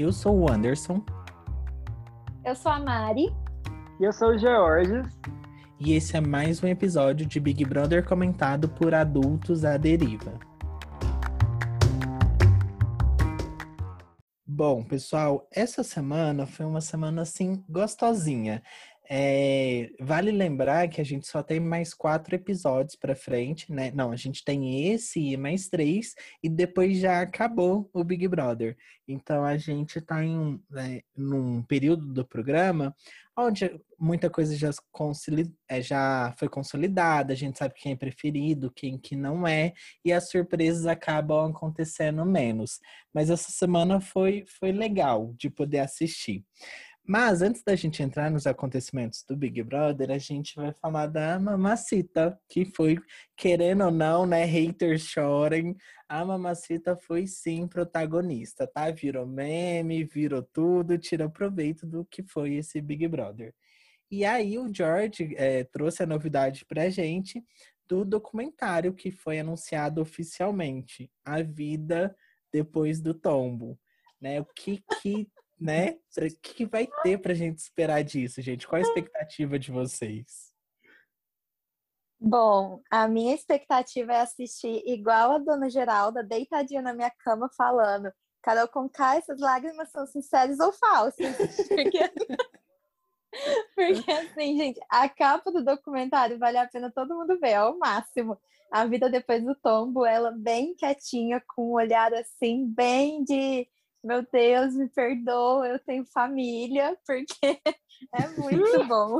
Eu sou o Anderson. Eu sou a Mari. E eu sou o George. E esse é mais um episódio de Big Brother comentado por adultos à deriva. Bom, pessoal, essa semana foi uma semana assim gostosinha. É, vale lembrar que a gente só tem mais quatro episódios para frente, né? Não, a gente tem esse e mais três, e depois já acabou o Big Brother. Então a gente está em né, num período do programa onde muita coisa já, é, já foi consolidada, a gente sabe quem é preferido, quem que não é, e as surpresas acabam acontecendo menos. Mas essa semana foi, foi legal de poder assistir. Mas antes da gente entrar nos acontecimentos do Big Brother, a gente vai falar da Mamacita, que foi, querendo ou não, né? Haters chorem. A Mamacita foi sim protagonista, tá? Virou meme, virou tudo, tira proveito do que foi esse Big Brother. E aí o George é, trouxe a novidade pra gente do documentário que foi anunciado oficialmente, A Vida Depois do Tombo. Né? O que que né? O que vai ter pra gente esperar disso, gente? Qual a expectativa de vocês? Bom, a minha expectativa é assistir igual a Dona Geralda, deitadinha na minha cama, falando Carol Conká, essas lágrimas são sinceras ou falsas? Porque... Porque, assim, gente, a capa do documentário vale a pena todo mundo ver, é o máximo. A vida depois do tombo, ela bem quietinha, com um olhar, assim, bem de meu Deus, me perdoa, eu tenho família, porque é muito bom.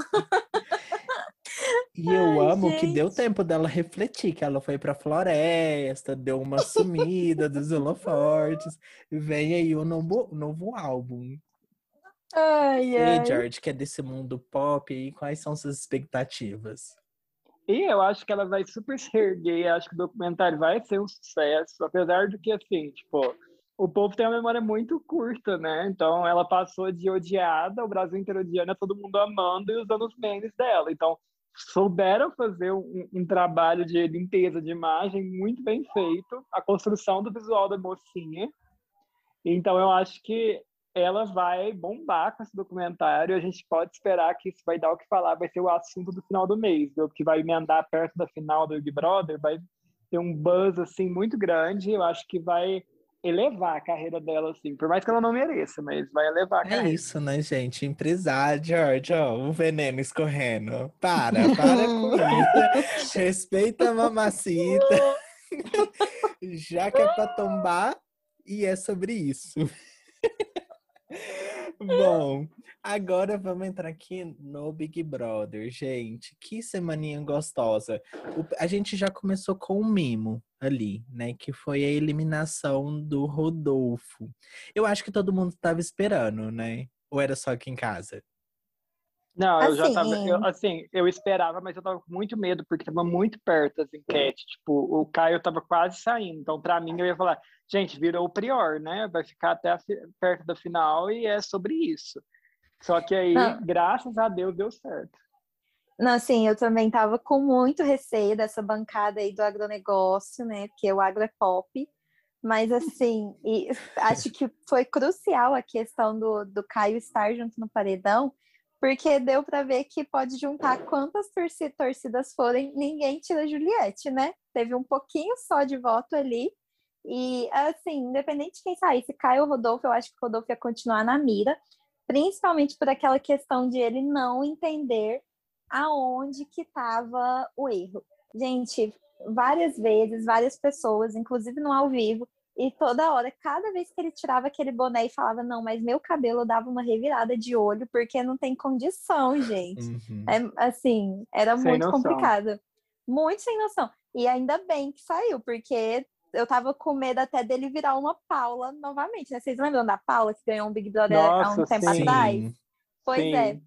E eu Ai, amo gente. que deu tempo dela refletir, que ela foi pra floresta, deu uma sumida dos holofortes, e vem aí o novo, novo álbum. Ai, ai. E George, que é desse mundo pop, e quais são suas expectativas? E eu acho que ela vai super se erguer, acho que o documentário vai ser um sucesso, apesar do que, assim, tipo, o povo tem uma memória muito curta, né? Então ela passou de odiada, o Brasil inteiro odiando, todo mundo amando e usando os memes dela. Então souberam fazer um, um, trabalho de limpeza de imagem muito bem feito, a construção do visual da mocinha. Então eu acho que ela vai bombar com esse documentário. A gente pode esperar que isso vai dar o que falar, vai ser o assunto do final do mês, viu? que vai emendar perto da final do Big Brother, vai ter um buzz assim muito grande. Eu acho que vai elevar a carreira dela, assim, por mais que ela não mereça, mas vai elevar a é carreira. É isso, né, gente? Empresário, George, ó, o veneno escorrendo. Para, para com isso. Respeita a mamacita. Já que é pra tombar, e é sobre isso. Bom, agora vamos entrar aqui no Big Brother, gente. Que semaninha gostosa. O, a gente já começou com o mimo ali, né? Que foi a eliminação do Rodolfo. Eu acho que todo mundo estava esperando, né? Ou era só aqui em casa? Não, eu assim, já tava. Eu, assim, eu esperava, mas eu tava com muito medo, porque tava muito perto as enquetes. Tipo, o Caio tava quase saindo. Então, para mim, eu ia falar, gente, virou o Prior, né? Vai ficar até a, perto da final e é sobre isso. Só que aí, Não. graças a Deus, deu certo. Não, assim, eu também tava com muito receio dessa bancada aí do agronegócio, né? Porque o agro é pop. Mas, assim, e acho que foi crucial a questão do, do Caio estar junto no paredão, porque deu para ver que pode juntar quantas torcidas forem, ninguém tira Juliette, né? Teve um pouquinho só de voto ali. E, assim, independente de quem saísse, Caio ou Rodolfo, eu acho que o Rodolfo ia continuar na mira, principalmente por aquela questão de ele não entender aonde que estava o erro. Gente, várias vezes, várias pessoas, inclusive no ao vivo, e toda hora, cada vez que ele tirava aquele boné e falava, não, mas meu cabelo dava uma revirada de olho, porque não tem condição, gente. Uhum. É, assim, era sem muito noção. complicado. Muito sem noção. E ainda bem que saiu, porque eu tava com medo até dele virar uma Paula novamente, né? Vocês lembram da Paula que ganhou um Big Brother Nossa, há um tempo sim. atrás? Pois sim. é.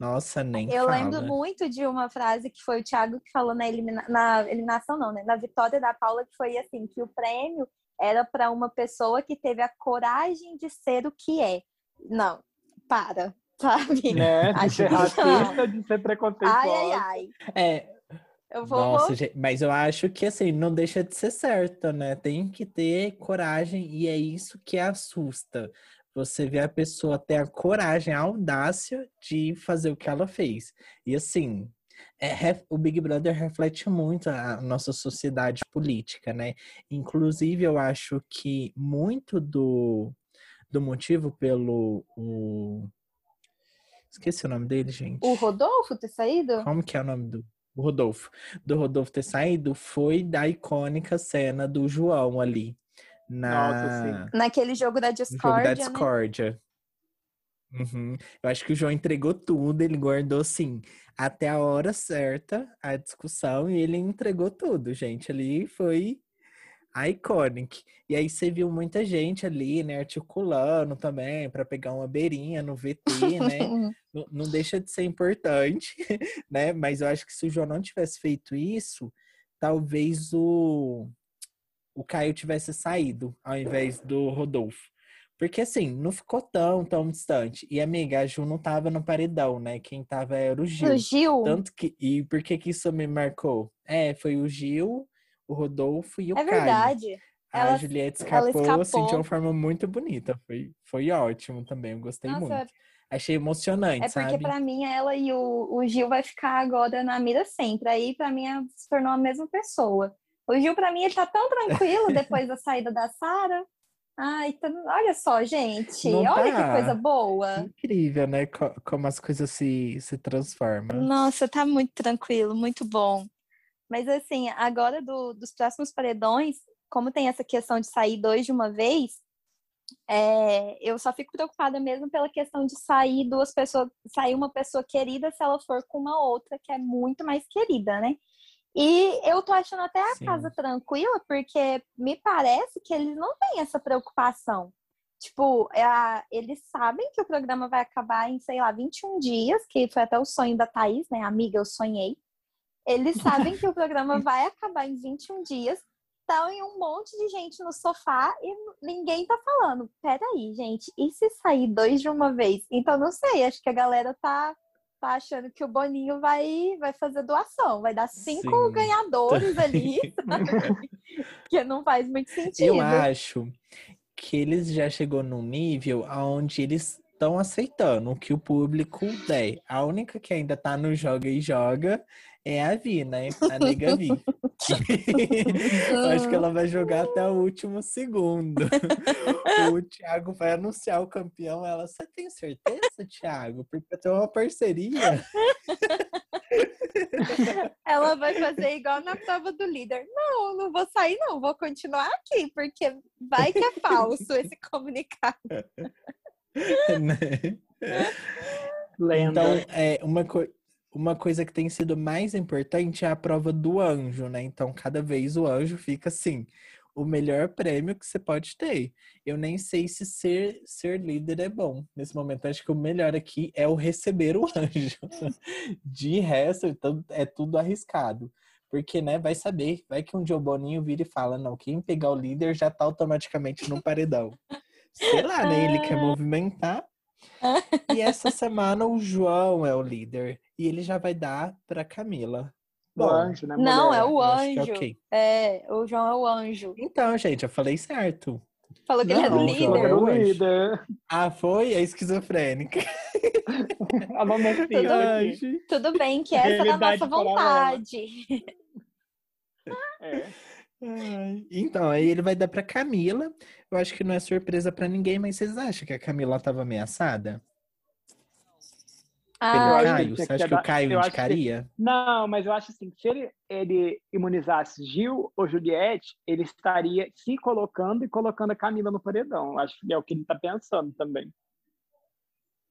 Nossa, nem Eu fala. lembro muito de uma frase que foi o Thiago que falou na, elimina... na eliminação, não, né? Na vitória da Paula, que foi assim, que o prêmio era para uma pessoa que teve a coragem de ser o que é. Não, para, sabe? Né? De ser racista, de ser preconceituosa. Ai, ai, ai. É, eu vou, Nossa, gente, mas eu acho que assim, não deixa de ser certo, né? Tem que ter coragem e é isso que assusta. Você vê a pessoa ter a coragem, a audácia de fazer o que ela fez. E assim, é, o Big Brother reflete muito a nossa sociedade política, né? Inclusive, eu acho que muito do, do motivo pelo. O... Esqueci o nome dele, gente. O Rodolfo ter saído? Como que é o nome do. O Rodolfo. Do Rodolfo ter saído foi da icônica cena do João ali. Na... Nossa, Naquele jogo da Discordia. Jogo da Discordia. Né? Uhum. Eu acho que o João entregou tudo, ele guardou assim até a hora certa a discussão e ele entregou tudo, gente. Ali foi iconic. E aí você viu muita gente ali, né, articulando também para pegar uma beirinha no VT, né? não, não, deixa de ser importante, né? Mas eu acho que se o João não tivesse feito isso, talvez o o Caio tivesse saído ao invés do Rodolfo. Porque assim, não ficou tão, tão distante. E amiga, a Ju não tava no paredão, né? Quem tava era o Gil. O Gil? Tanto que. E por que que isso me marcou? É, foi o Gil, o Rodolfo e o é Caio. É verdade. A ela, Juliette escapou, escapou, assim, de uma forma muito bonita. Foi, foi ótimo também, eu gostei Nossa, muito. Achei emocionante, É porque sabe? pra mim ela e o, o Gil vai ficar agora na mira sempre. Aí pra mim se tornou a mesma pessoa. O Gil, para mim, ele tá tão tranquilo depois da saída da Sara. Ai, tá... olha só, gente. Não olha tá. que coisa boa. Incrível, né? Como as coisas se, se transformam. Nossa, tá muito tranquilo, muito bom. Mas assim, agora do, dos próximos paredões, como tem essa questão de sair dois de uma vez, é, eu só fico preocupada mesmo pela questão de sair duas pessoas, sair uma pessoa querida se ela for com uma outra que é muito mais querida, né? E eu tô achando até a Sim. casa tranquila, porque me parece que eles não têm essa preocupação. Tipo, é a, eles sabem que o programa vai acabar em, sei lá, 21 dias, que foi até o sonho da Thaís, né? Amiga, eu sonhei. Eles sabem que o programa vai acabar em 21 dias. Estão em um monte de gente no sofá e ninguém tá falando. Peraí, gente, e se sair dois de uma vez? Então, não sei, acho que a galera tá tá achando que o Boninho vai, vai fazer doação, vai dar cinco Sim. ganhadores ali, que não faz muito sentido. Eu acho que eles já chegou num nível onde eles estão aceitando o que o público der. A única que ainda tá no joga e joga é a Vi, né? A nega Vi. acho que ela vai jogar até o último segundo. o Thiago vai anunciar o campeão. Ela, você tem certeza, Thiago? Porque tem uma parceria. Ela vai fazer igual na prova do líder. Não, não vou sair, não, vou continuar aqui, porque vai que é falso esse comunicado. Né? Então, é, uma coisa uma coisa que tem sido mais importante é a prova do anjo, né? Então, cada vez o anjo fica assim, o melhor prêmio que você pode ter. Eu nem sei se ser, ser líder é bom. Nesse momento, acho que o melhor aqui é o receber o anjo. De resto, então, é tudo arriscado. Porque, né, vai saber, vai que um dia o Boninho vira e fala, não, quem pegar o líder já tá automaticamente no paredão. Sei lá, né? Ele quer movimentar. E essa semana o João é o líder. E ele já vai dar para Camila. O anjo, né? Não, é o é anjo. É, okay. é, o João é o anjo. Então, gente, eu falei certo. Falou que não, ele é do líder. líder. Ah, foi? É esquizofrênica. a mamãe tudo, tudo bem que essa é a nossa vontade. É. Então, aí ele vai dar para Camila. Eu acho que não é surpresa para ninguém, mas vocês acham que a Camila estava ameaçada? Pelo Caio? Você acha que, o Caio indicaria? Que... Não, mas eu acho assim, se ele, ele imunizasse Gil ou Juliette, ele estaria se colocando e colocando a Camila no paredão. Acho que é o que ele está pensando também.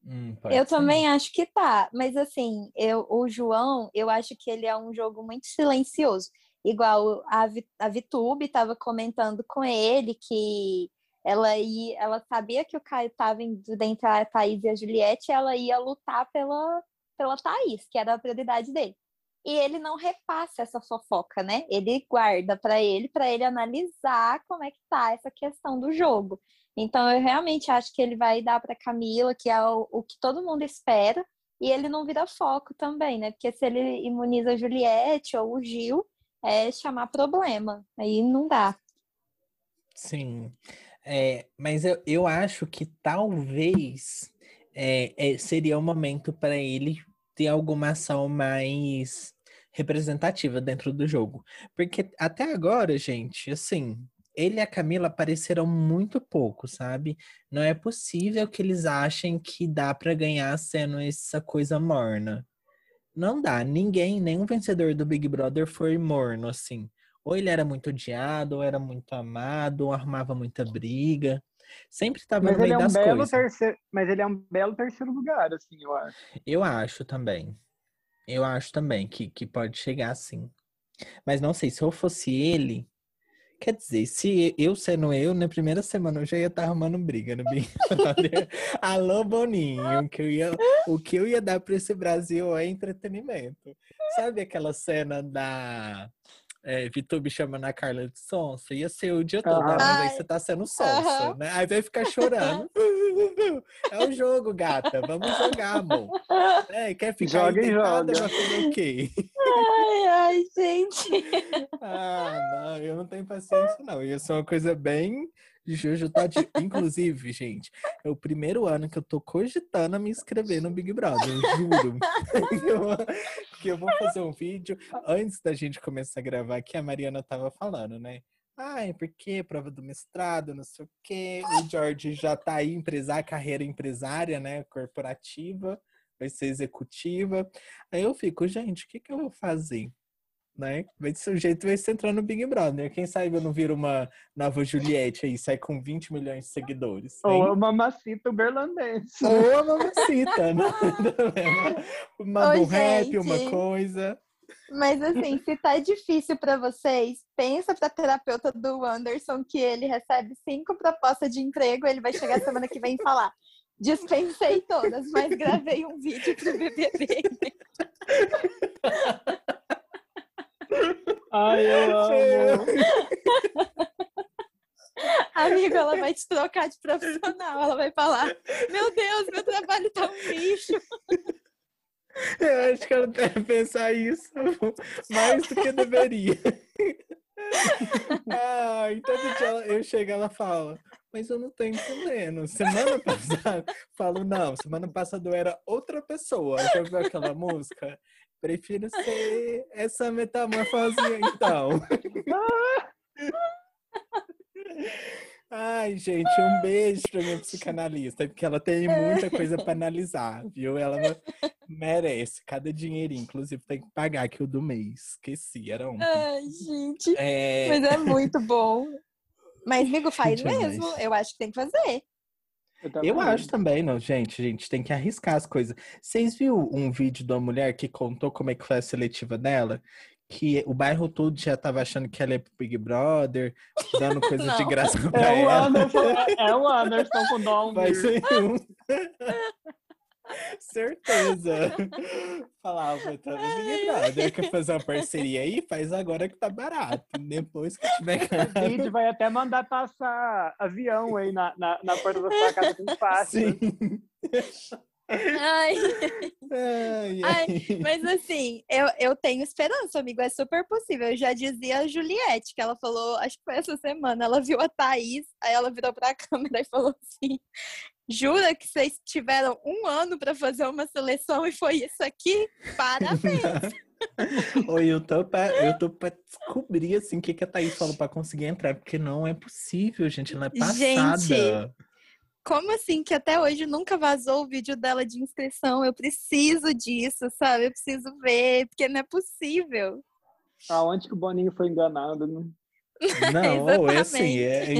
Hum, eu ser. também acho que tá, mas assim, eu, o João, eu acho que ele é um jogo muito silencioso. Igual a, a Vitube estava comentando com ele que ela ia, ela sabia que o Caio estava entre a Thaís e a Juliette, ela ia lutar pela, pela Thaís, que era a prioridade dele. E ele não repassa essa fofoca, né? Ele guarda para ele, para ele analisar como é que tá essa questão do jogo. Então eu realmente acho que ele vai dar para Camila, que é o, o que todo mundo espera, e ele não vira foco também, né? Porque se ele imuniza a Juliette ou o Gil, é chamar problema. Aí não dá. Sim. É, mas eu, eu acho que talvez é, é, seria o momento para ele ter alguma ação mais representativa dentro do jogo. Porque até agora, gente, assim, ele e a Camila apareceram muito pouco, sabe? Não é possível que eles achem que dá para ganhar sendo essa coisa morna. Não dá. Ninguém, nenhum vencedor do Big Brother foi morno, assim. Ou ele era muito odiado, ou era muito amado, ou arrumava muita briga. Sempre estava no meio é um das belo coisas. terceiro, mas ele é um belo terceiro lugar, assim, eu acho. Eu acho também. Eu acho também que, que pode chegar assim. Mas não sei, se eu fosse ele, quer dizer, se eu sendo eu, na primeira semana eu já ia estar arrumando briga no Big Brother. Alô, Boninho, que eu ia, o que eu ia dar para esse Brasil é entretenimento. Sabe aquela cena da é, Vitube chamando a Carla de sonsa? Ia ser o dia todo, ah, mas aí Ai. você tá sendo sonsa, né? Aí vai ficar chorando. É o jogo, gata. Vamos jogar, amor. É, quer ficar Joga aí e joga. vai fazer o quê? Ai, ai, gente. Ah, não, eu não tenho paciência, não. Isso é uma coisa bem Juju Todinho. Inclusive, gente, é o primeiro ano que eu tô cogitando a me inscrever no Big Brother, eu juro. Eu- que eu vou fazer um vídeo antes da gente começar a gravar, que a Mariana tava falando, né? Ai, porque prova do mestrado, não sei o quê. O George já tá aí, empresário, carreira empresária, né? Corporativa, vai ser executiva. Aí eu fico, gente, o que, que eu vou fazer? Né? Vai ser o jeito vai ser entrar no Big Brother. Quem sabe eu não viro uma nova Juliette aí, sai com 20 milhões de seguidores. hein? Ou uma macita berlandense. Ou a mamacita, né? Manda Ô, um rap, uma coisa. Mas assim, se tá difícil pra vocês, pensa pra terapeuta do Anderson que ele recebe cinco propostas de emprego, ele vai chegar semana que vem e falar: dispensei todas, mas gravei um vídeo pro BBB. Ai, eu amo. Amigo, ela vai te trocar de profissional. Ela vai falar: Meu Deus, meu trabalho tá um lixo. Eu acho que ela deve pensar isso mais do que deveria. ah, então ela- eu chego e ela fala, mas eu não tô entendendo. Semana passada, falo, não, semana passada eu era outra pessoa. Já viu aquela música? Prefiro ser essa metamorfosinha, então. Ai, gente, um beijo pra minha psicanalista, porque ela tem muita coisa pra analisar, viu? Ela merece cada dinheirinho, inclusive tem que pagar aqui o do mês. Esqueci, era ontem. Ai, gente. É, Mas é muito bom. Mas, amigo, faz Gente, mesmo. mais. Eu acho que tem que fazer. Também. Eu acho também, não, gente. A gente tem que arriscar as coisas. Vocês viram um vídeo de uma mulher que contou como é que foi a seletiva dela? Que o bairro todo já tava achando que ela ia pro Big Brother, dando coisa de Não. graça pra É o ela. Anderson, é, é o Anderson com dom. Vai ser um. Certeza. Falava, tá Big Brother. Quer fazer uma parceria aí? Faz agora que tá barato. Depois que tiver caro. vídeo vai até mandar passar avião aí na, na, na porta da sua casa com fácil. Sim. Ai, Ai, Ai, ai. mas assim, eu, eu tenho esperança, amigo. É super possível. Eu já dizia a Juliette, que ela falou, acho que foi essa semana, ela viu a Thaís, aí ela virou pra câmera e falou assim: Jura que vocês tiveram um ano pra fazer uma seleção e foi isso aqui? Parabéns! Oi, eu tô pra, eu tô pra descobrir assim o que, que a Thaís falou pra conseguir entrar, porque não é possível, gente. Ela é passada. Gente, Como assim que até hoje nunca vazou o vídeo dela de inscrição? Eu preciso disso, sabe? Eu preciso ver, porque não é possível. Aonde que o Boninho foi enganado? né? Não, é assim, é,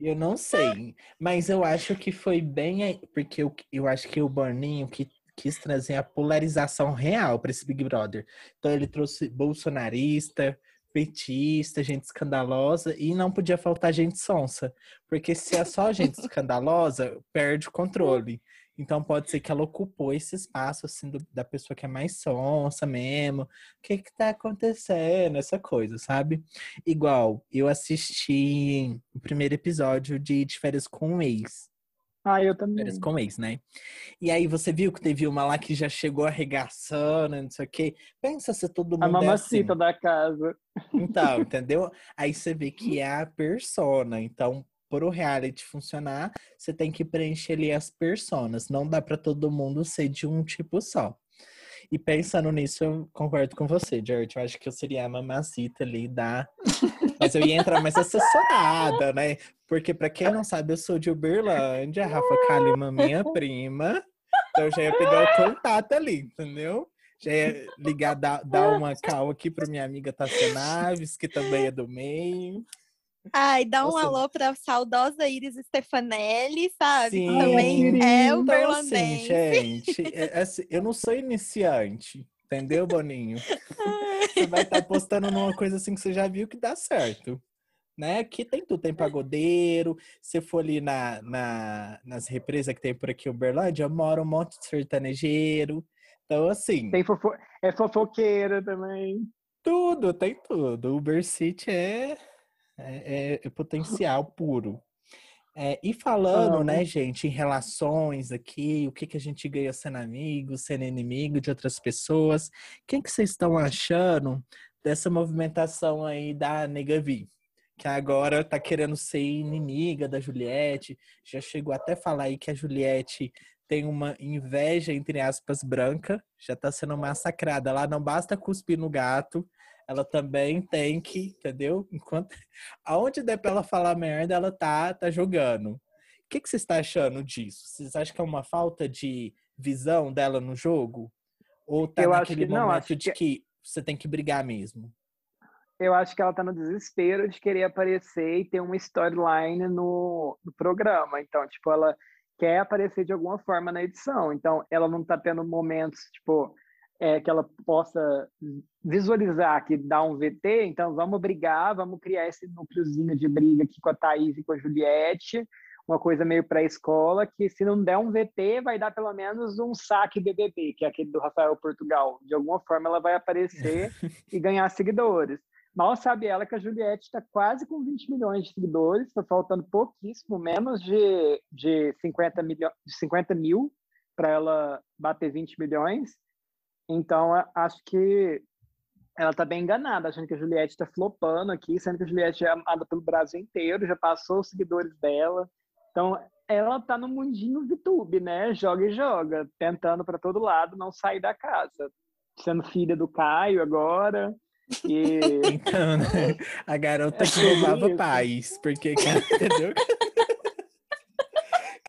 eu não sei, mas eu acho que foi bem, porque eu, eu acho que o Boninho que quis trazer a polarização real para esse Big Brother. Então ele trouxe bolsonarista, petista, gente escandalosa e não podia faltar gente sonsa, porque se é só gente escandalosa, perde o controle. Então pode ser que ela ocupou esse espaço assim do- da pessoa que é mais sonsa mesmo. O que que tá acontecendo? Essa coisa, sabe? Igual, eu assisti o primeiro episódio de De Férias com o Ex. Ah, eu também. Férias com o Ex, né? E aí você viu que teve uma lá que já chegou arregaçando, não sei o quê. Pensa se todo mundo A é assim. mamacita da casa. Então, entendeu? Aí você vê que é a persona. Então, para o reality funcionar, você tem que preencher ali as personas. Não dá para todo mundo ser de um tipo só. E pensando nisso, eu concordo com você, George. Eu acho que eu seria a mamacita ali da. Mas eu ia entrar mais assessorada, né? Porque, para quem não sabe, eu sou de Uberlândia, Rafa Kalima, minha prima. Então eu já ia pegar o contato ali, entendeu? Já ia ligar, dar, dar uma cal aqui para minha amiga Tassia Naves, que também é do meio. Ai, dá um Nossa. alô pra saudosa Iris Stefanelli, sabe? Sim, também é o então, assim, gente, é, assim, eu não sou iniciante, entendeu, Boninho? você vai estar tá postando numa coisa assim que você já viu que dá certo. Né? Aqui tem tudo, tem pagodeiro. Se for ali na, na, nas represas que tem por aqui Uberlândia, mora um monte de sertanejeiro. Então, assim. Tem fofo... É fofoqueira também. Tudo, tem tudo. Uber City é é, é, é potencial puro. É, e falando, né, gente, em relações aqui, o que, que a gente ganha sendo amigo, sendo inimigo de outras pessoas, o que, vocês estão achando dessa movimentação aí da Negavi? Que agora tá querendo ser inimiga da Juliette, já chegou até falar aí que a Juliette tem uma inveja, entre aspas, branca, já tá sendo massacrada. Lá não basta cuspir no gato, ela também tem que, entendeu? Enquanto aonde der para ela falar merda, ela tá tá jogando. O que, que você está achando disso? Vocês acham que é uma falta de visão dela no jogo? Ou tá eu naquele que, momento não, de que... que você tem que brigar mesmo? Eu acho que ela tá no desespero de querer aparecer e ter uma storyline no, no programa. Então, tipo, ela quer aparecer de alguma forma na edição. Então, ela não tá tendo momentos, tipo, é, que ela possa visualizar que dá um VT, então vamos brigar, vamos criar esse núcleozinho de briga aqui com a Thaís e com a Juliette, uma coisa meio pré-escola, que se não der um VT, vai dar pelo menos um saque BBB, que é aquele do Rafael Portugal. De alguma forma ela vai aparecer e ganhar seguidores. Mal sabe ela que a Juliette está quase com 20 milhões de seguidores, está faltando pouquíssimo, menos de, de, 50, milho, de 50 mil para ela bater 20 milhões. Então, acho que ela tá bem enganada, achando que a Juliette tá flopando aqui, sendo que a Juliette é amada pelo Brasil inteiro, já passou os seguidores dela. Então, ela tá no mundinho VTube, né? Joga e joga, tentando para todo lado não sair da casa. Sendo filha do Caio agora. E... Então, né? A garota que roubava pais, porque, entendeu?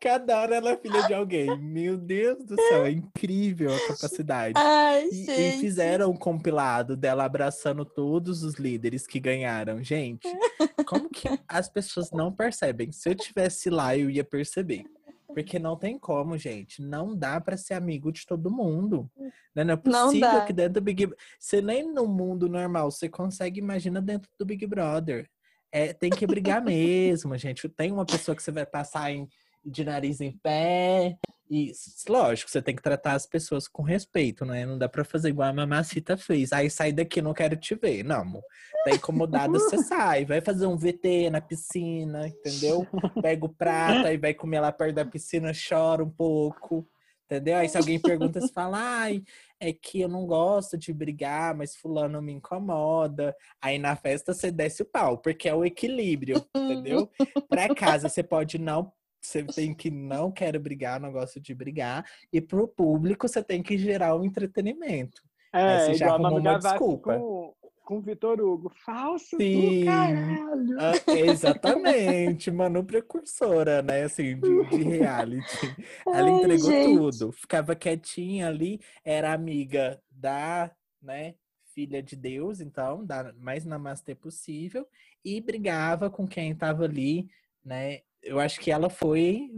Cada hora ela é filha de alguém. Meu Deus do céu, é incrível a capacidade. Ai, e, e, fizeram um compilado dela abraçando todos os líderes que ganharam. Gente, como que as pessoas não percebem? Se eu tivesse lá, eu ia perceber. Porque não tem como, gente. Não dá para ser amigo de todo mundo. Né? Não é possível não que dentro do Big Você nem no mundo normal você consegue imaginar dentro do Big Brother. É, tem que brigar mesmo, gente. Tem uma pessoa que você vai passar em de nariz em pé. E, lógico, você tem que tratar as pessoas com respeito, né? Não dá pra fazer igual a mamacita fez. Aí sai daqui, não quero te ver. Não, amor. Tá incomodada, você sai. Vai fazer um VT na piscina, entendeu? Pega o prato, aí vai comer lá perto da piscina, chora um pouco. Entendeu? Aí se alguém pergunta, você fala, ai, é que eu não gosto de brigar, mas fulano me incomoda. Aí na festa você desce o pau, porque é o equilíbrio, entendeu? Pra casa você pode não você tem que não quero brigar, não gosto de brigar. E pro público você tem que gerar um entretenimento. É, você já arrumou uma desculpa. Com, com o Vitor Hugo. Falso Sim. do caralho. Ah, exatamente. Manu precursora, né? Assim, de, de reality. Ela Ai, entregou gente. tudo. Ficava quietinha ali, era amiga da, né? Filha de Deus, então, da mais namastê possível, e brigava com quem estava ali, né? Eu acho que ela foi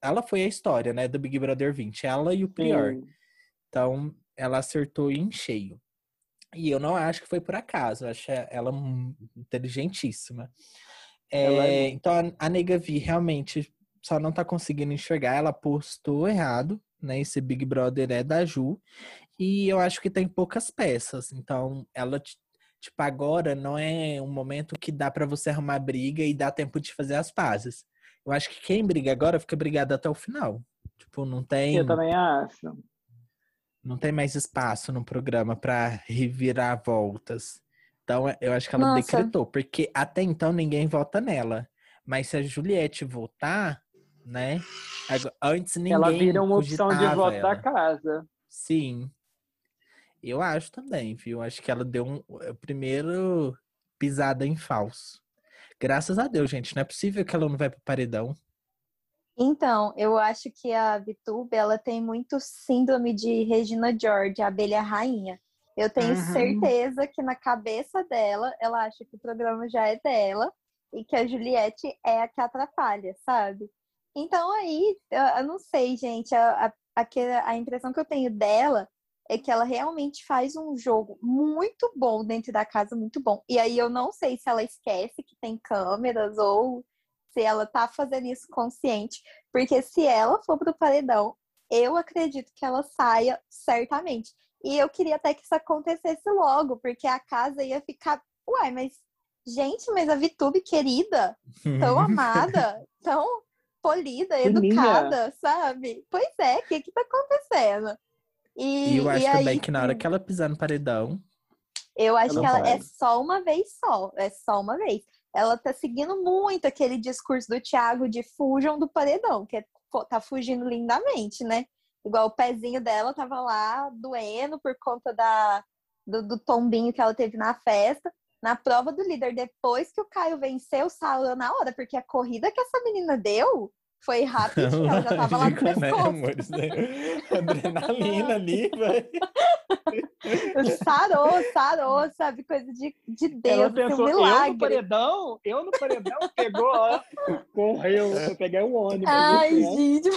ela foi a história, né, do Big Brother 20, ela e o Prior. Sim. Então, ela acertou em cheio. E eu não acho que foi por acaso, eu acho ela inteligentíssima. É, é... Então, a, a Nega Vi realmente só não tá conseguindo enxergar, ela postou errado, né? Esse Big Brother é da Ju. E eu acho que tem poucas peças. Então, ela, tipo, agora não é um momento que dá para você arrumar briga e dá tempo de fazer as pazes. Eu acho que quem briga agora fica brigado até o final. Tipo, não tem. Eu também acho. Não tem mais espaço no programa para revirar voltas. Então, eu acho que ela Nossa. decretou, porque até então ninguém vota nela. Mas se a Juliette voltar, né? Antes ninguém Ela vira uma opção de voto ela. da casa. Sim. Eu acho também, viu? Acho que ela deu um o primeiro pisada em falso. Graças a Deus, gente. Não é possível que ela não vai pro paredão. Então, eu acho que a Vitube, ela tem muito síndrome de Regina George, a abelha rainha. Eu tenho Uhum. certeza que na cabeça dela, ela acha que o programa já é dela e que a Juliette é a que atrapalha, sabe? Então aí, eu, eu não sei, gente, a, a, aquela- a impressão que eu tenho dela é que ela realmente faz um jogo muito bom dentro da casa, muito bom. E aí eu não sei se ela esquece que tem câmeras ou se ela tá fazendo isso consciente, porque se ela for pro paredão, eu acredito que ela saia certamente. E eu queria até que isso acontecesse logo, porque a casa ia ficar, uai, mas gente, mas a Vitube querida, tão amada, tão polida, educada, sabe? Pois é, o que que tá acontecendo? E, E eu acho e também aí, que na hora que ela pisar no paredão, eu acho Ela que ela vai. é só uma vez só, é só uma vez. Ela tá seguindo muito aquele discurso do Thiago de fujam do paredão, que é, tá fugindo lindamente, né? Igual o pezinho dela tava lá doendo por conta da, do, do tombinho que ela teve na festa. Na prova do líder, depois que o Caio venceu, saiu na hora, porque a corrida que essa menina deu foi rapidinho, ela já tava lá no Lógico, né, pescoço. amores, né? Adrenalina ali, vai. Sarou, sarou, sabe? Coisa de, de Ela Deus, assim, pensou, um eu no milagre. paredão, eu no paredão, pegou, ó, correu, eu peguei o ônibus. Ai, assim, ó. gente.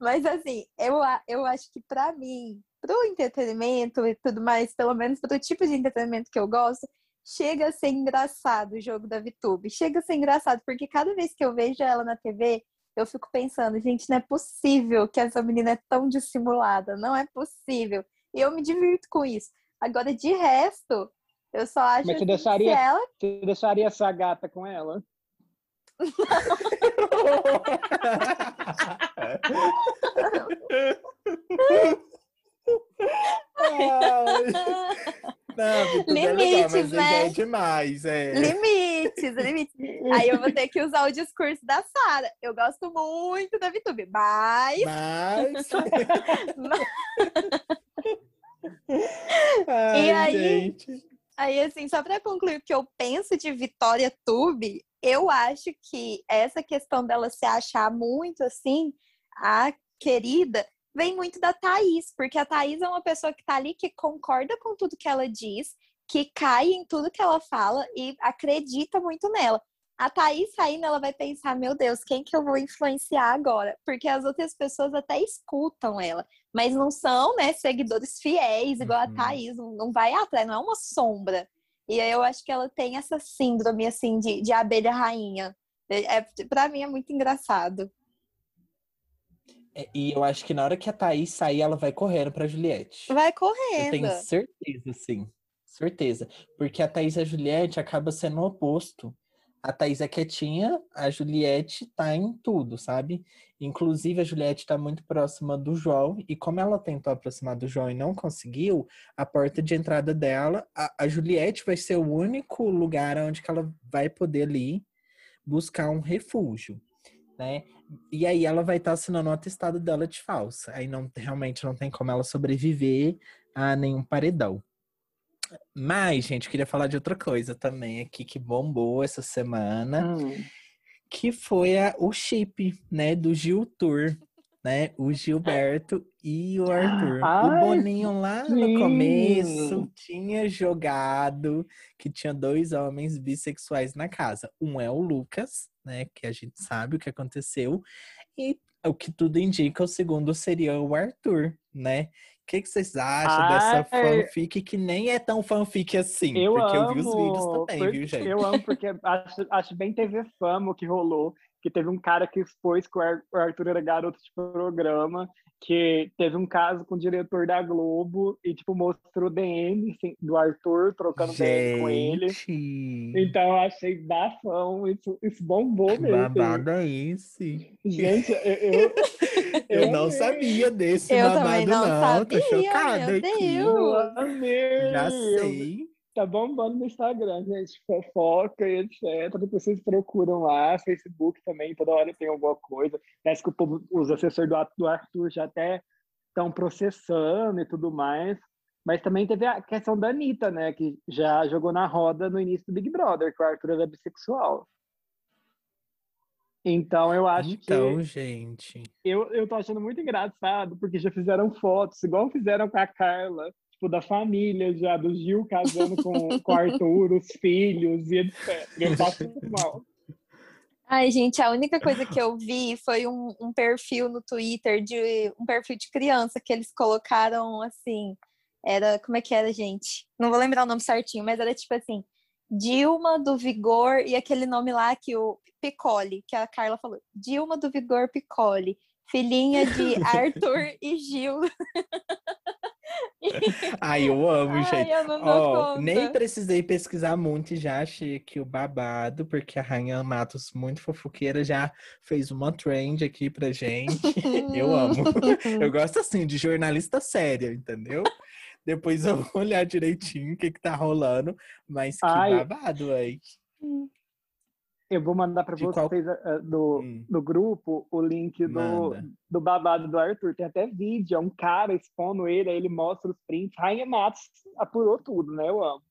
Mas assim, eu, eu acho que pra mim, pro entretenimento e tudo mais, pelo menos pro tipo de entretenimento que eu gosto, chega a ser engraçado o jogo da VTube. Chega a ser engraçado, porque cada vez que eu vejo ela na TV, eu fico pensando, gente, não é possível que essa menina é tão dissimulada. Não é possível. E eu me divirto com isso. Agora, de resto, eu só acho Mas você assim, deixaria- se ela Você deixaria essa gata com ela? Não, é legal, Limites, aí já né? é demais, é. Limites, limites. Aí eu vou ter que usar o discurso da Sara. Eu gosto muito da VTube, mas. Mas. mas- Ai, E aí- gente. Aí, assim, só para concluir o que eu penso de Vitória Tube, eu acho que essa questão dela se achar muito assim, a querida, vem muito da Thaís, porque a Thaís é uma pessoa que tá ali que concorda com tudo que ela diz, que cai em tudo que ela fala e acredita muito nela. A Thaís saindo, ela vai pensar, meu Deus, quem que eu vou influenciar agora? Porque as outras pessoas até escutam ela, mas não são, né, seguidores fiéis, igual Uhum. a Thaís, não, vai atrás, não é uma sombra. E aí eu acho que ela tem essa síndrome, assim, de, de abelha rainha. É, é, pra mim é muito engraçado. É, E eu acho que na hora que a Thaís sair, ela vai correndo pra Juliette. Vai Eu correndo. tenho certeza, sim. Certeza. Porque a Thaís e a Juliette acaba sendo o oposto. A Thaís é quietinha, a Juliette tá em tudo, sabe? Inclusive, a Juliette tá muito próxima do João, e como ela tentou aproximar do João e não conseguiu, a porta de entrada dela, a, a Juliette vai ser o único lugar onde ela vai poder ali buscar um refúgio, né? E aí ela vai estar assinando o atestado dela de falsa. Aí não realmente não tem como ela sobreviver a nenhum paredão. Mas, gente, queria falar de outra coisa também aqui que bombou essa semana, Hum. que foi a, o chip, né, do Gil Tour, né? O Gilberto e o Arthur. o Ai, Boninho lá no sim. começo tinha jogado que tinha dois homens bissexuais na casa. Um é o Lucas, né, que a gente sabe o que aconteceu, e o que tudo indica, o segundo seria o Arthur, né? O que, que vocês acham dessa Ai. fanfic que nem é tão fanfic assim? Eu porque amo, eu vi os vídeos também, porque- viu, gente? Eu amo porque acho, acho bem TV Fama o que rolou, que teve um cara que expôs que o Ar- o Arthur era garoto de programa, que teve um caso com o diretor da Globo e, tipo, mostrou DM assim, do Arthur trocando DM com ele. Gente, Então eu achei bafão, isso, isso bombou mesmo. babado é esse? Gente, eu, eu, Eu não amei. sabia desse Eu babado, não Tô sabia, chocada meu aqui. Deus. Eu amei. Já Eu- sei. Tá bombando no Instagram, gente. Fofoca e etc. Depois vocês procuram lá. Facebook também, toda hora tem alguma coisa. Parece que o povo, os assessores do Arthur já até estão processando e tudo mais. Mas também teve a questão da Anitta, né? Que já jogou na roda no início do Big Brother, que o Arthur era bissexual. Então eu acho então, que. Então, gente. Eu, eu tô achando muito engraçado, porque já fizeram fotos, igual fizeram com a Carla, tipo, da família já, do Gil casando com, com o Arthur, os filhos e etc. Eu passo muito mal. Ai, gente, a única coisa que eu vi foi um, um perfil no Twitter de um perfil de criança que eles colocaram assim. Era, como é que era, gente? Não vou lembrar o nome certinho, mas era tipo assim: Dilma do Vigor e aquele nome lá que o Piccoli, que a Carla falou. Dilma do Vigor Piccoli, filhinha de Arthur e Gil. Ai, eu amo, Ai, gente. eu não nem precisei pesquisar muito e já achei aqui o babado, porque a Rainha Matos, muito fofoqueira, já fez uma trend aqui pra gente. eu amo. Eu gosto assim de jornalista séria, entendeu? Depois eu vou olhar direitinho o que, que tá rolando, mas que Ai. babado, aí. Eu vou mandar para De vocês qual- eh, do, Hum. do grupo o link do, do babado do Arthur. Tem até vídeo, é um cara expondo ele, aí ele mostra os prints. Rainha Matos apurou tudo, né? Eu amo.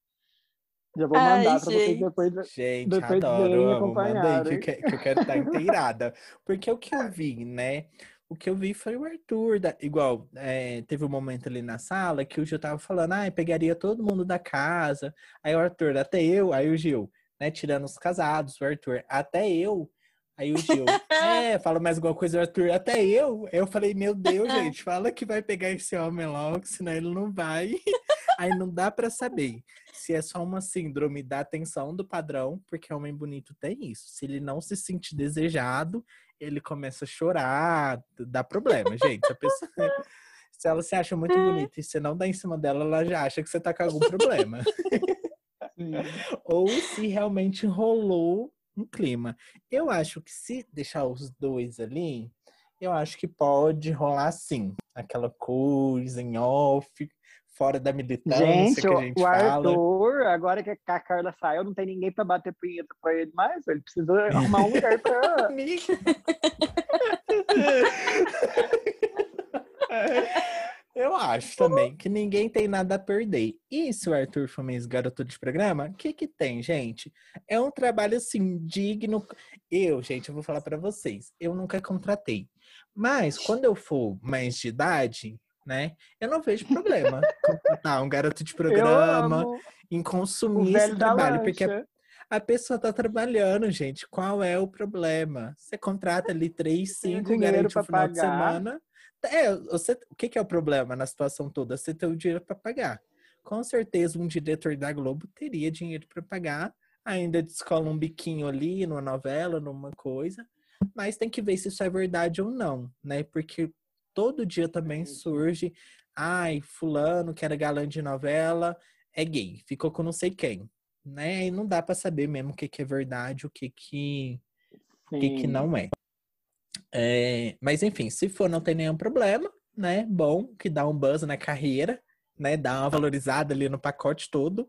Já vou Ai, mandar para vocês gente. depois. Gente, Depois adoro, eu amo. Manda aí que, que- eu quero estar inteirada. Porque o que eu vi, né? O que eu vi foi o Arthur, da- igual, é, teve um momento ali na sala que o Gil tava falando, ah, pegaria todo mundo da casa. Aí o Arthur, até eu, aí o Gil, né, tirando os casados, o Arthur, até eu. Aí o Gil, é, fala mais alguma coisa, o Arthur, até eu. Aí eu falei, meu Deus, gente, fala que vai pegar esse homem logo, senão ele não vai. Aí não dá pra saber se é só uma síndrome da atenção do padrão, porque homem bonito tem isso. Se ele não se sentir desejado, ele começa a chorar, dá problema, gente. Se, a pessoa- se ela se acha muito bonita e você não dá em cima dela, ela já acha que você tá com algum problema. Ou se realmente rolou um clima. Eu acho que se deixar os dois ali, eu acho que pode rolar sim. Aquela coisa em off, fora da militância Gente, que a gente o fala. Arthur, agora que a Carla saiu, não tem ninguém para bater punheta para ele mais. Ele precisa arrumar um lugar para. Eu acho também que ninguém tem nada a perder. E se o Arthur for mesmo garoto de programa, o que que tem, gente? É um trabalho assim digno. Eu, gente, eu vou falar pra vocês, eu nunca contratei. Mas quando eu for mais de idade, né, eu não vejo problema contratar um garoto de programa em consumir esse trabalho, porque a pessoa tá trabalhando, gente. Qual é o problema? Você contrata ali três, cinco, garante o final de pagar. semana. É, você, o que, que é o problema na situação toda? Você tem o dinheiro para pagar. Com certeza, um diretor da Globo teria dinheiro para pagar. Ainda descola um biquinho ali numa novela, numa coisa. Mas tem que ver se isso é verdade ou não, né? Porque todo dia também surge. Ai, fulano que era galã de novela é gay, ficou com não sei quem né? E não dá pra saber mesmo o que, que é verdade, o que que, o que, que não é. É, Mas enfim, se for, não tem nenhum problema, né? Bom, que dá um buzz na carreira, né? Dá uma valorizada ali no pacote todo.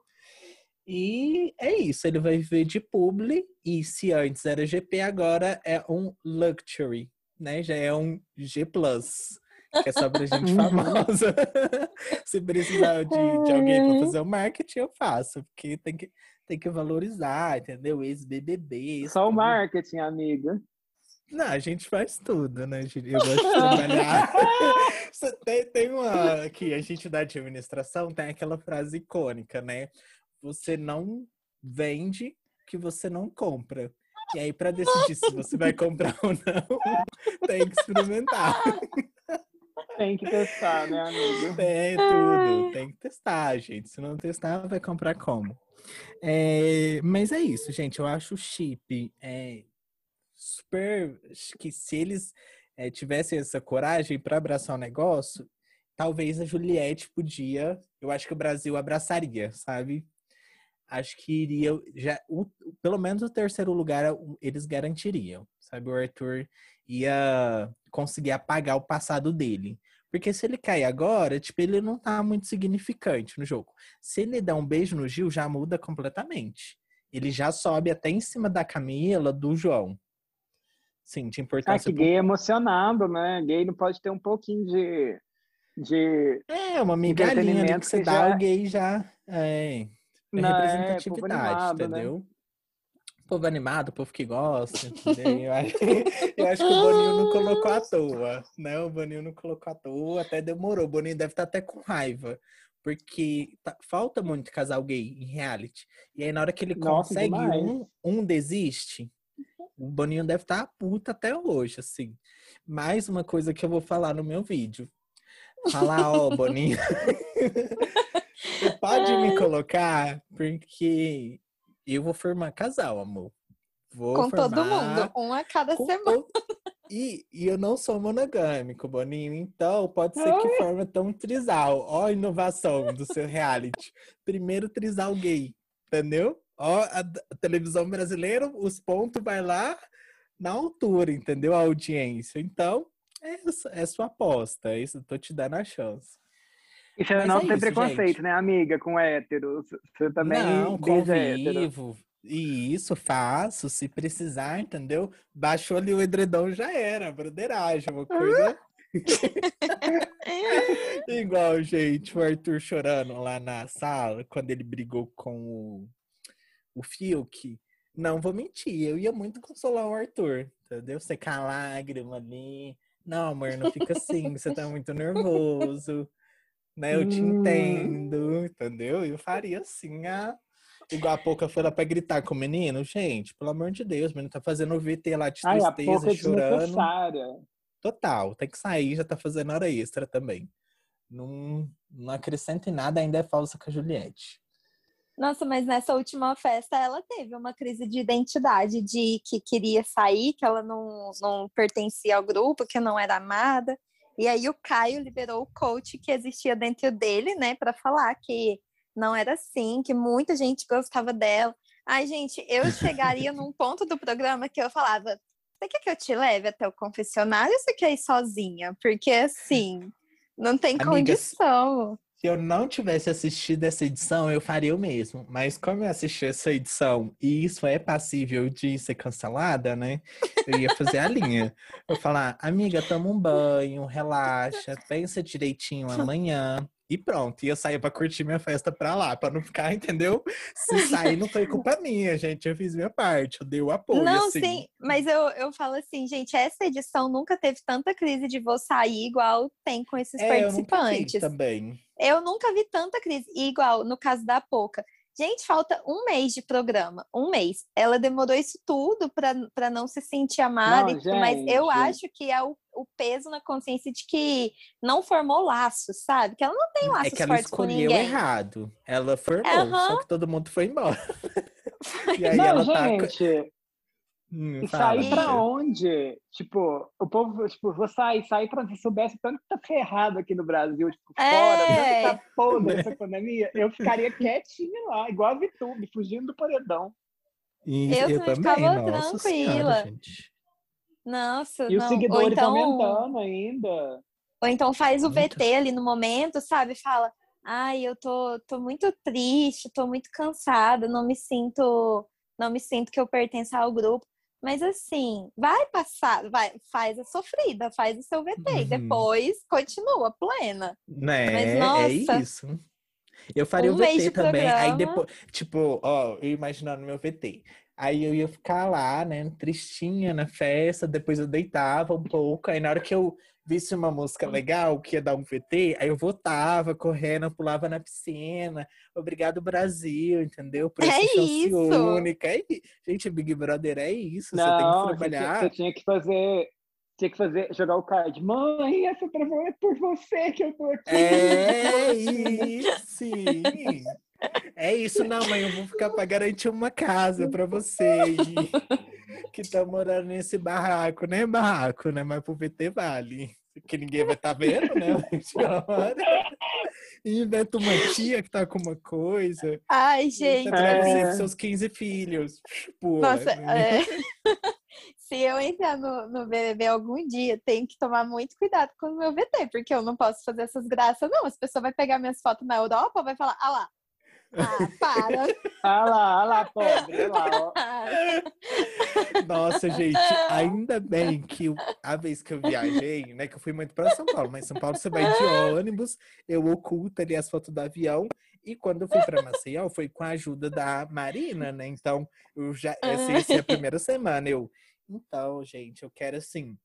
E é isso, ele vai viver de publi, e se antes era GP, agora é um luxury, né? Já é um G+, que é só pra gente famosa. se precisar de, de alguém para fazer o marketing, eu faço, porque tem que, tem que valorizar, entendeu? Ex-BBB. Só o marketing, amiga. Não, a gente faz tudo, né? Eu gosto de trabalhar. Tem, tem uma que a gente da administração tem aquela frase icônica, né? Você não vende o que você não compra. E aí, para decidir se você vai comprar ou não, tem que experimentar. Tem que testar, né, amiga? Tem tudo, tem que testar, gente. Se não testar, vai comprar como? É, mas é isso, gente. Eu acho o chip é, super. Que se eles é, tivessem essa coragem para abraçar o negócio, talvez a Juliette podia. Eu acho que o Brasil abraçaria, sabe? Acho que iria. Já, o- pelo menos o terceiro lugar eles garantiriam, sabe? O Arthur ia conseguir apagar o passado dele. Porque se ele cair agora, tipo, ele não tá muito significante no jogo. Se ele der um beijo no Gil, já muda completamente. Ele já sobe até em cima da Camila, do João. Sim, de Ah, importância. que pro- gay é emocionado, né? Gay não pode ter um pouquinho de. de... É, uma migalhinha ali que você que dá já- ao gay já. É, é Não, é, povo representatividade, né? entendeu? Povo animado, povo que gosta, entendeu? Eu acho, eu acho que o Boninho não colocou à toa, né? O Boninho não colocou à toa, até demorou. O Boninho deve estar até com raiva, porque tá- falta muito casal gay em reality. E aí, na hora que ele Nossa, consegue demais. um, um desiste, o Boninho deve estar puta até hoje, assim. Mais uma coisa que eu vou falar no meu vídeo. Falar, ó, Boninho. Você pode me colocar, porque eu vou formar casal, amor. Vou Com todo formar mundo, um a cada com semana. todo- E, e eu não sou monogâmico, Boninho. Então, pode ser que forma tão um trisal. Ó a inovação do seu reality. Primeiro trisal gay, entendeu? Ó, a, televisão brasileira, os pontos vai lá na altura, entendeu? A audiência. Então, é, essa- é sua aposta. É Isso, tô te dando a chance. E você Mas não é tem isso, preconceito, gente. né, amiga, com héteros? Você também Não, hétero. convivo. E isso, faço, se precisar, entendeu? Baixou ali o edredom, já era, broderagem, uma coisa... Igual, gente, o Arthur chorando lá na sala, quando ele brigou com o, o Fiuk. Não vou mentir, eu ia muito consolar o Arthur, entendeu? Secar a lágrima ali. Não, amor, não fica assim, você tá muito nervoso, né? Eu te Hum. entendo, entendeu? Eu faria assim, a... Igual a pouco foi lá pra gritar com o menino. Gente, pelo amor de Deus, o menino tá fazendo o VT lá de Ai, a tristeza, é chorando. desnecessária. Total, tem que sair, já tá fazendo hora extra também. Não, não acrescenta em nada, ainda é falsa com a Juliette. Nossa, mas nessa última festa ela teve uma crise de identidade, de que queria sair, que ela não, não pertencia ao grupo, que não era amada. E aí o Caio liberou o coach que existia dentro dele, né, para falar que não era assim, que muita gente gostava dela. Ai, gente, eu chegaria num ponto do programa que eu falava: você quer que eu te leve até o confessionário ou você quer ir sozinha? Porque assim, não tem Amiga, condição. Se eu não tivesse assistido essa edição, eu faria o mesmo. Mas como eu assisti essa edição e isso é passível de ser cancelada, né? Eu ia fazer a linha. Eu falar, amiga, toma um banho, relaxa, pensa direitinho amanhã. E pronto, ia sair pra curtir minha festa pra lá, pra não ficar, entendeu? Se sair, não foi culpa minha, gente. Eu fiz minha parte, eu dei o apoio. Não, assim. sim, mas eu, eu falo assim, gente, essa edição nunca teve tanta crise de vou sair igual tem com esses É, eu nunca vi participantes. também. Eu nunca vi tanta crise. E igual no caso da Poca. Gente, falta um mês de programa. Um mês. Ela demorou isso tudo para não se sentir amada, Não, e mas eu gente. acho que é o, o peso na consciência de que não formou laços, sabe? Que ela não tem laços É que ela fortes com escolheu ninguém. errado. Ela formou, Aham. só que todo mundo foi embora. E aí Não, ela tá. Hum, e sair pra onde? Tipo, o povo, tipo, vou sair, sair pra se soubesse tanto que tá ferrado aqui no Brasil, tipo, É. fora, tá podre essa pandemia, eu ficaria quietinha lá, igual a Vitube, fugindo do paredão. Isso, Eu eu, também ficava nossa tranquila. senhora. Nossa, E os não. Ou seguidores então, aumentando ainda. Ou então faz o Muito. VT ali no momento, sabe? Fala, ai, eu tô, tô muito triste, tô muito cansada, não me sinto, não me sinto que eu pertenço ao grupo. Mas assim, vai passar, vai, faz a sofrida, faz o seu VT e Uhum. depois continua plena. Né, Mas, é nossa, isso. Eu faria um o VT também. Aí programa. depois, tipo, ó, eu imaginando meu VT. Aí eu ia ficar lá, né, tristinha na festa, depois eu deitava um pouco. Aí na hora que eu visse uma música legal, que ia dar um VT, aí eu voltava correndo, pulava na piscina. Obrigado, Brasil, entendeu? Por É isso. única. É gente, Big Brother é isso. você tem Não, que trabalhar. você tinha que fazer. Tinha que fazer, jogar o card. Mãe, essa pra vo- é por você que eu tô aqui. É isso, sim. É isso, não, mãe. Eu vou ficar para garantir uma casa para você e- que tá morando nesse barraco, né? Barraco, né? Mas pro VT vale. Que ninguém vai estar vendo, né? E inventa uma tia que tá com uma coisa. Ai, Gente. gente. Você É. seus 15 filhos. Pula. Nossa, é. se eu entrar no, no BBB algum dia, tenho que tomar muito cuidado com o meu VT, porque eu não posso fazer essas graças, não. As pessoas vão pegar minhas fotos na Europa vai falar, ah lá, ah, para. ah lá, ah lá, pobre, lá, ó. Nossa, gente, ainda bem que a vez que eu viajei, né, que eu fui muito para São Paulo, mas São Paulo você vai de ônibus, eu oculto ali as fotos do avião, e quando eu fui para Maceió, foi com a ajuda da Marina, né? Então, eu já, essa, essa é a primeira semana, eu... Então, gente, eu quero assim,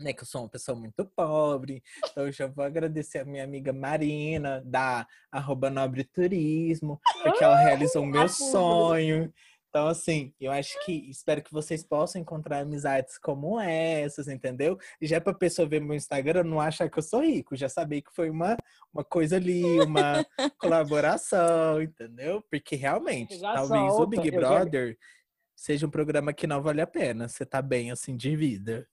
né, que eu sou uma pessoa muito pobre, então eu já vou agradecer a minha amiga Marina, da arroba Nobre Turismo, porque ela realizou o meu sonho. Então, assim, eu acho que espero que vocês possam encontrar amizades como essas, entendeu? E já é pra pessoa ver meu Instagram, não achar que eu sou rico, já saber que foi uma, uma coisa ali, uma colaboração, entendeu? Porque realmente, talvez solta, o Big Brother já... seja um programa que não vale a pena. Você tá bem assim de vida.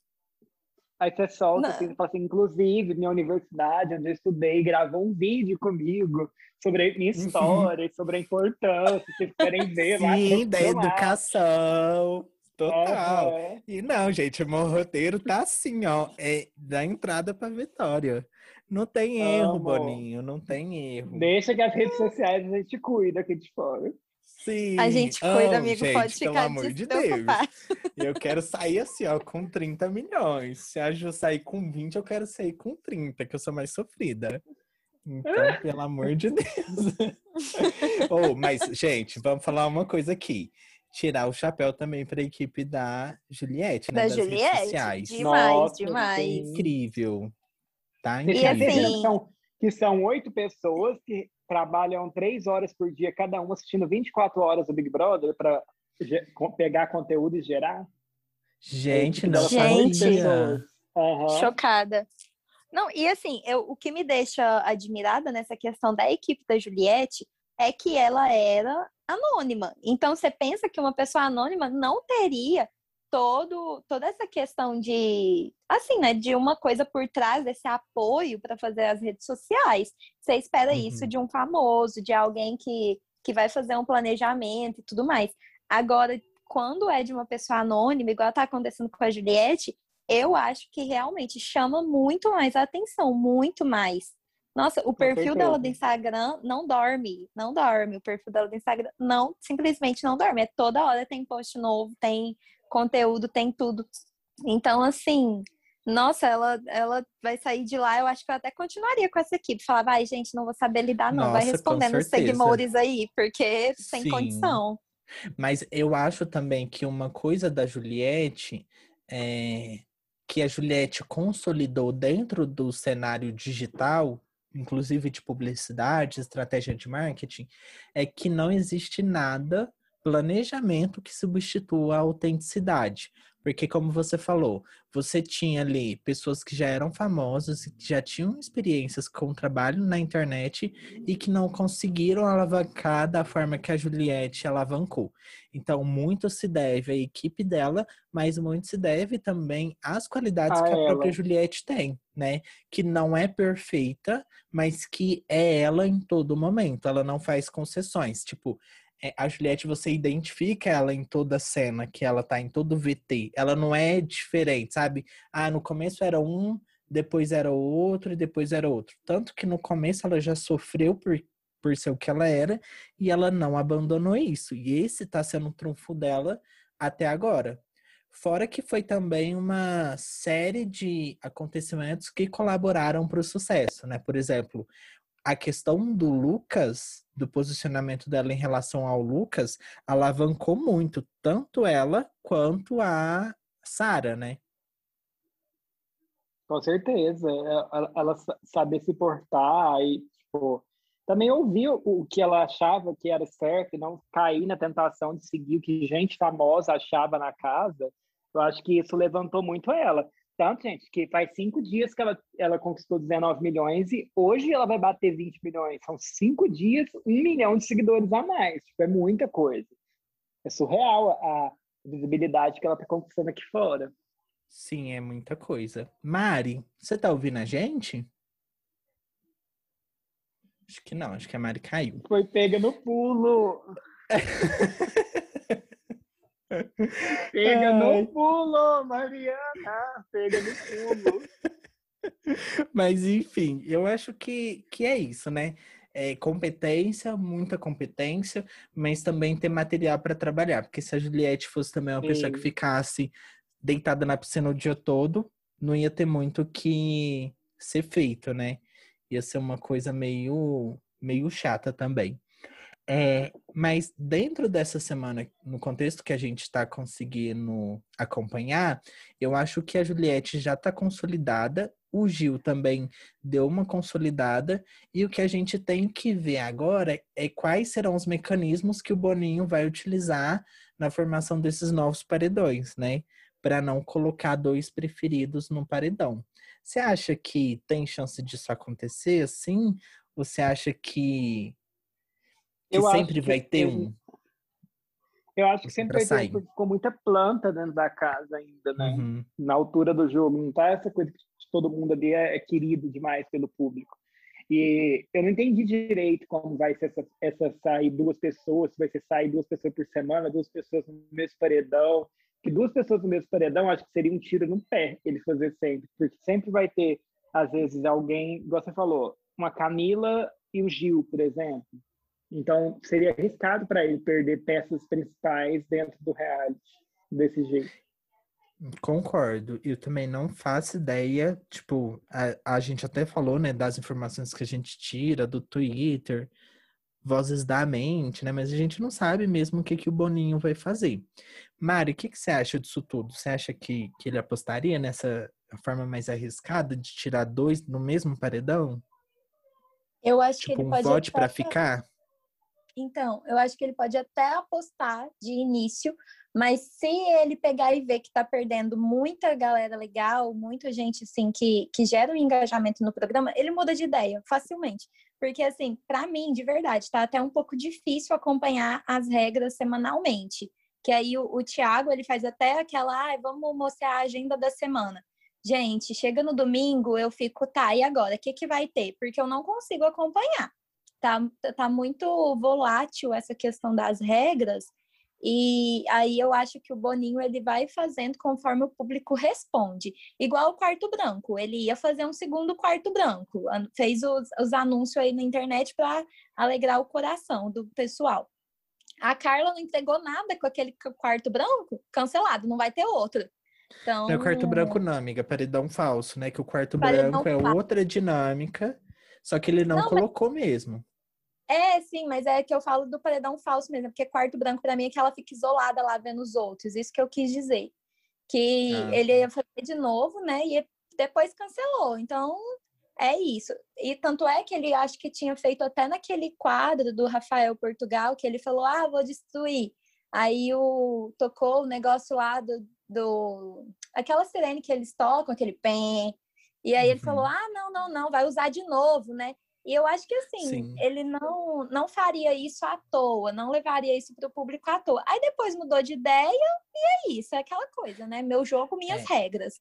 Aí você solta, assim, fala assim, inclusive, minha universidade, onde eu estudei, gravou um vídeo comigo sobre a minha uhum. história, sobre a importância, se vocês querem ver. Sim, da educação. Total. É. E não, gente, o meu roteiro tá assim, ó. É da entrada pra vitória. Não tem erro, Boninho, não tem erro. Deixa que as redes sociais a gente cuida aqui de fora. Sim. A gente cuida, oh, amigo, gente, pode ficar pelo amor de Deus. Eu quero sair assim, ó, com 30 milhões. Se a Ju sair com 20, eu quero sair com 30, que eu sou mais sofrida. Então, pelo amor de Deus. oh, mas, gente, vamos falar uma coisa aqui. Tirar o chapéu também para a equipe da Juliette, né? Da das Juliette? Demais, Nossa, demais. Incrível. Tá incrível. E assim... São, que são oito pessoas que trabalham três horas por dia, cada um assistindo 24 horas do Big Brother para pegar conteúdo e gerar? Gente, não Gente, uhum. chocada. Não, e assim, eu, o que me deixa admirada nessa questão da equipe da Juliette é que ela era anônima. Então, você pensa que uma pessoa anônima não teria todo, toda essa questão de, assim, né, de uma coisa por trás desse apoio para fazer as redes sociais. Você espera uhum. isso de um famoso, de alguém que, que vai fazer um planejamento e tudo mais. Agora, quando é de uma pessoa anônima, igual está acontecendo com a Juliette, eu acho que realmente chama muito mais a atenção, muito mais. Nossa, o perfil dela do Instagram não dorme, não dorme. O perfil dela do Instagram não, simplesmente não dorme. É toda hora tem post novo, tem conteúdo, tem tudo. Então, assim, nossa, ela, ela vai sair de lá, eu acho que eu até continuaria com essa equipe. Falar, vai, gente, não vou saber lidar, não. Nossa, vai respondendo os seguidores aí, porque sem Sim. condição. Mas eu acho também que uma coisa da Juliette é que a Juliette consolidou dentro do cenário digital, inclusive de publicidade, estratégia de marketing, é que não existe nada planejamento que substitua a autenticidade. Porque, como você falou, você tinha ali pessoas que já eram famosas, que já tinham experiências com trabalho na internet e que não conseguiram alavancar da forma que a Juliette alavancou. Então, muito se deve à equipe dela, mas muito se deve também às qualidades a que a ela. própria Juliette tem, né? Que não é perfeita, mas que é ela em todo momento. Ela não faz concessões. Tipo, a Juliette, você identifica ela em toda cena, que ela tá em todo VT. Ela não é diferente, sabe? Ah, no começo era um, depois era outro e depois era outro. Tanto que no começo ela já sofreu por, por ser o que ela era e ela não abandonou isso. E esse tá sendo o trunfo dela até agora. Fora que foi também uma série de acontecimentos que colaboraram para o sucesso, né? Por exemplo, a questão do Lucas, do posicionamento dela em relação ao Lucas, alavancou muito, tanto ela quanto a Sara, né? Com certeza. Ela, ela saber se portar e, tipo, também ouvir o que ela achava que era certo e não cair na tentação de seguir o que gente famosa achava na casa. Eu acho que isso levantou muito ela. Tanto, gente, que faz cinco dias que ela, ela conquistou 19 milhões e hoje ela vai bater 20 milhões. São cinco dias, um milhão de seguidores a mais. Tipo, é muita coisa. É surreal a visibilidade que ela está conquistando aqui fora. Sim, é muita coisa. Mari, você tá ouvindo a gente? Acho que não, acho que a Mari caiu. Foi pega no pulo. Pega no pulo, Mariana! Pega no pulo. Mas, enfim, eu acho que, que é isso, né? É competência, muita competência, mas também ter material para trabalhar. Porque se a Juliette fosse também uma Sim. pessoa que ficasse deitada na piscina o dia todo, não ia ter muito que ser feito, né? Ia ser uma coisa meio, meio chata também. É, mas dentro dessa semana, no contexto que a gente está conseguindo acompanhar, eu acho que a Juliette já está consolidada, o Gil também deu uma consolidada, e o que a gente tem que ver agora é quais serão os mecanismos que o Boninho vai utilizar na formação desses novos paredões, né? Para não colocar dois preferidos no paredão. Você acha que tem chance disso acontecer? Ou você acha que que eu sempre vai ter um. Eu acho que sempre vai ter, porque ficou muita planta dentro da casa ainda, né? Uhum. Na altura do jogo. Não tá essa coisa que todo mundo ali é, é, querido demais pelo público. E eu não entendi direito como vai ser essa, essa sair duas pessoas, se vai ser sair duas pessoas por semana, duas pessoas no mesmo paredão. Que duas pessoas no mesmo paredão, acho que seria um tiro no pé ele fazer sempre. Porque sempre vai ter, às vezes, alguém, igual você falou, uma Camila e o Gil, por exemplo então, seria arriscado para ele perder peças principais dentro do reality desse jeito. Concordo. Eu também não faço ideia. Tipo, a, a gente até falou, né, das informações que a gente tira do Twitter, vozes da mente, né? Mas a gente não sabe mesmo o que, que o Boninho vai fazer. Mari, o que, que você acha disso tudo? Você acha que, que ele apostaria nessa forma mais arriscada de tirar dois no mesmo paredão? Eu acho tipo, que ele um pode. vote para ficar? Então, eu acho que ele pode até apostar de início, mas se ele pegar e ver que está perdendo muita galera legal, muita gente assim que, que gera um engajamento no programa, ele muda de ideia facilmente. Porque, assim, para mim, de verdade, está até um pouco difícil acompanhar as regras semanalmente. Que aí o, o Thiago, ele faz até aquela, ah, vamos mostrar a agenda da semana. Gente, chega no domingo, eu fico, tá, e agora? O que, que vai ter? Porque eu não consigo acompanhar tá, tá muito volátil essa questão das regras, e aí eu acho que o Boninho ele vai fazendo conforme o público responde. Igual o quarto branco, ele ia fazer um segundo quarto branco, fez os, os anúncios aí na internet para alegrar o coração do pessoal. A Carla não entregou nada com aquele quarto branco, cancelado, não vai ter outro. Então... É o quarto branco não, amiga, paredão falso, né? Que o quarto paredão branco é falso. outra dinâmica só que ele não, não colocou mas... mesmo. É, sim, mas é que eu falo do paredão falso mesmo, porque quarto branco para mim é que ela fica isolada lá vendo os outros. Isso que eu quis dizer. Que ah. ele ia fazer de novo, né? E depois cancelou. Então, é isso. E tanto é que ele acho que tinha feito até naquele quadro do Rafael Portugal, que ele falou: ah, vou destruir. Aí o tocou o negócio lá do, do aquela sirene que eles tocam, aquele pé, e aí uhum. ele falou: uhum. ah, não, não, não, vai usar de novo, né? E eu acho que assim, Sim. ele não, não faria isso à toa, não levaria isso para o público à toa. Aí depois mudou de ideia e é isso, é aquela coisa, né? Meu jogo, minhas é. regras.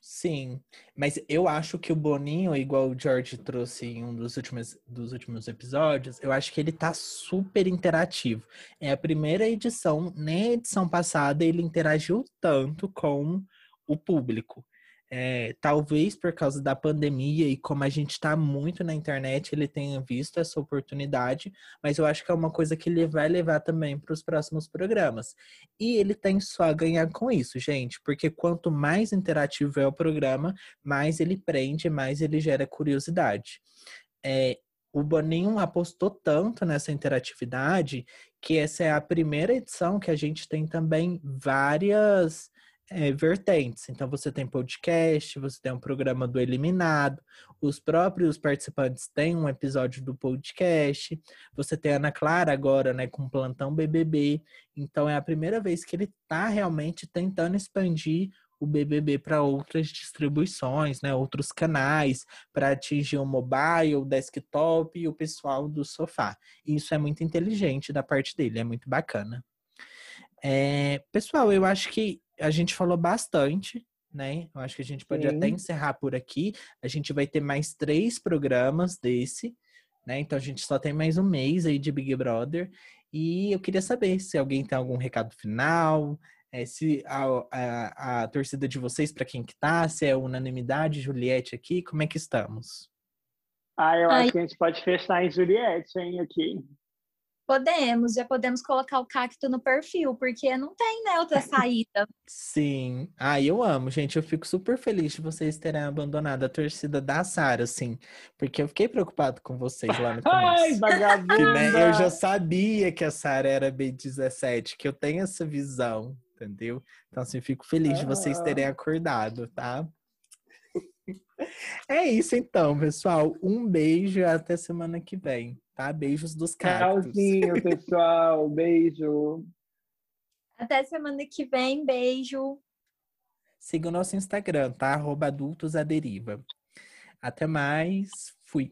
Sim, mas eu acho que o Boninho, igual o George trouxe em um dos últimos, dos últimos episódios, eu acho que ele tá super interativo. É a primeira edição, nem a edição passada ele interagiu tanto com o público. É, talvez por causa da pandemia e como a gente está muito na internet, ele tenha visto essa oportunidade, mas eu acho que é uma coisa que ele vai levar também para os próximos programas. E ele tem só a ganhar com isso, gente, porque quanto mais interativo é o programa, mais ele prende, mais ele gera curiosidade. É, o Boninho apostou tanto nessa interatividade que essa é a primeira edição que a gente tem também várias é, vertentes. Então, você tem podcast, você tem um programa do Eliminado, os próprios participantes têm um episódio do podcast, você tem a Ana Clara agora, né, com o Plantão BBB. Então, é a primeira vez que ele está realmente tentando expandir o BBB para outras distribuições, né, outros canais, para atingir o mobile, o desktop e o pessoal do sofá. Isso é muito inteligente da parte dele, é muito bacana. É, pessoal, eu acho que a gente falou bastante, né? Eu acho que a gente pode Sim. até encerrar por aqui. A gente vai ter mais três programas desse, né? Então a gente só tem mais um mês aí de Big Brother. E eu queria saber se alguém tem algum recado final, é, se a, a, a, torcida de vocês, para quem que tá, se é unanimidade, Juliette aqui, como é que estamos? Ah, eu Ai. acho que a gente pode fechar em Juliette, hein, aqui. Podemos, já podemos colocar o cacto no perfil, porque não tem, né, outra saída. Sim. Ah, eu amo, gente. Eu fico super feliz de vocês terem abandonado a torcida da Sara, assim. Porque eu fiquei preocupado com vocês lá no começo. Ai, vagabunda! Que, né, eu já sabia que a Sara era B17, que eu tenho essa visão, entendeu? Então, assim, eu fico feliz ah. de vocês terem acordado, tá? É isso então, pessoal. Um beijo e até semana que vem tá? Beijos dos cactos. Tchauzinho, pessoal. Beijo. Até semana que vem. Beijo. Siga o nosso Instagram, tá? Arroba adultos à deriva. Até mais. Fui.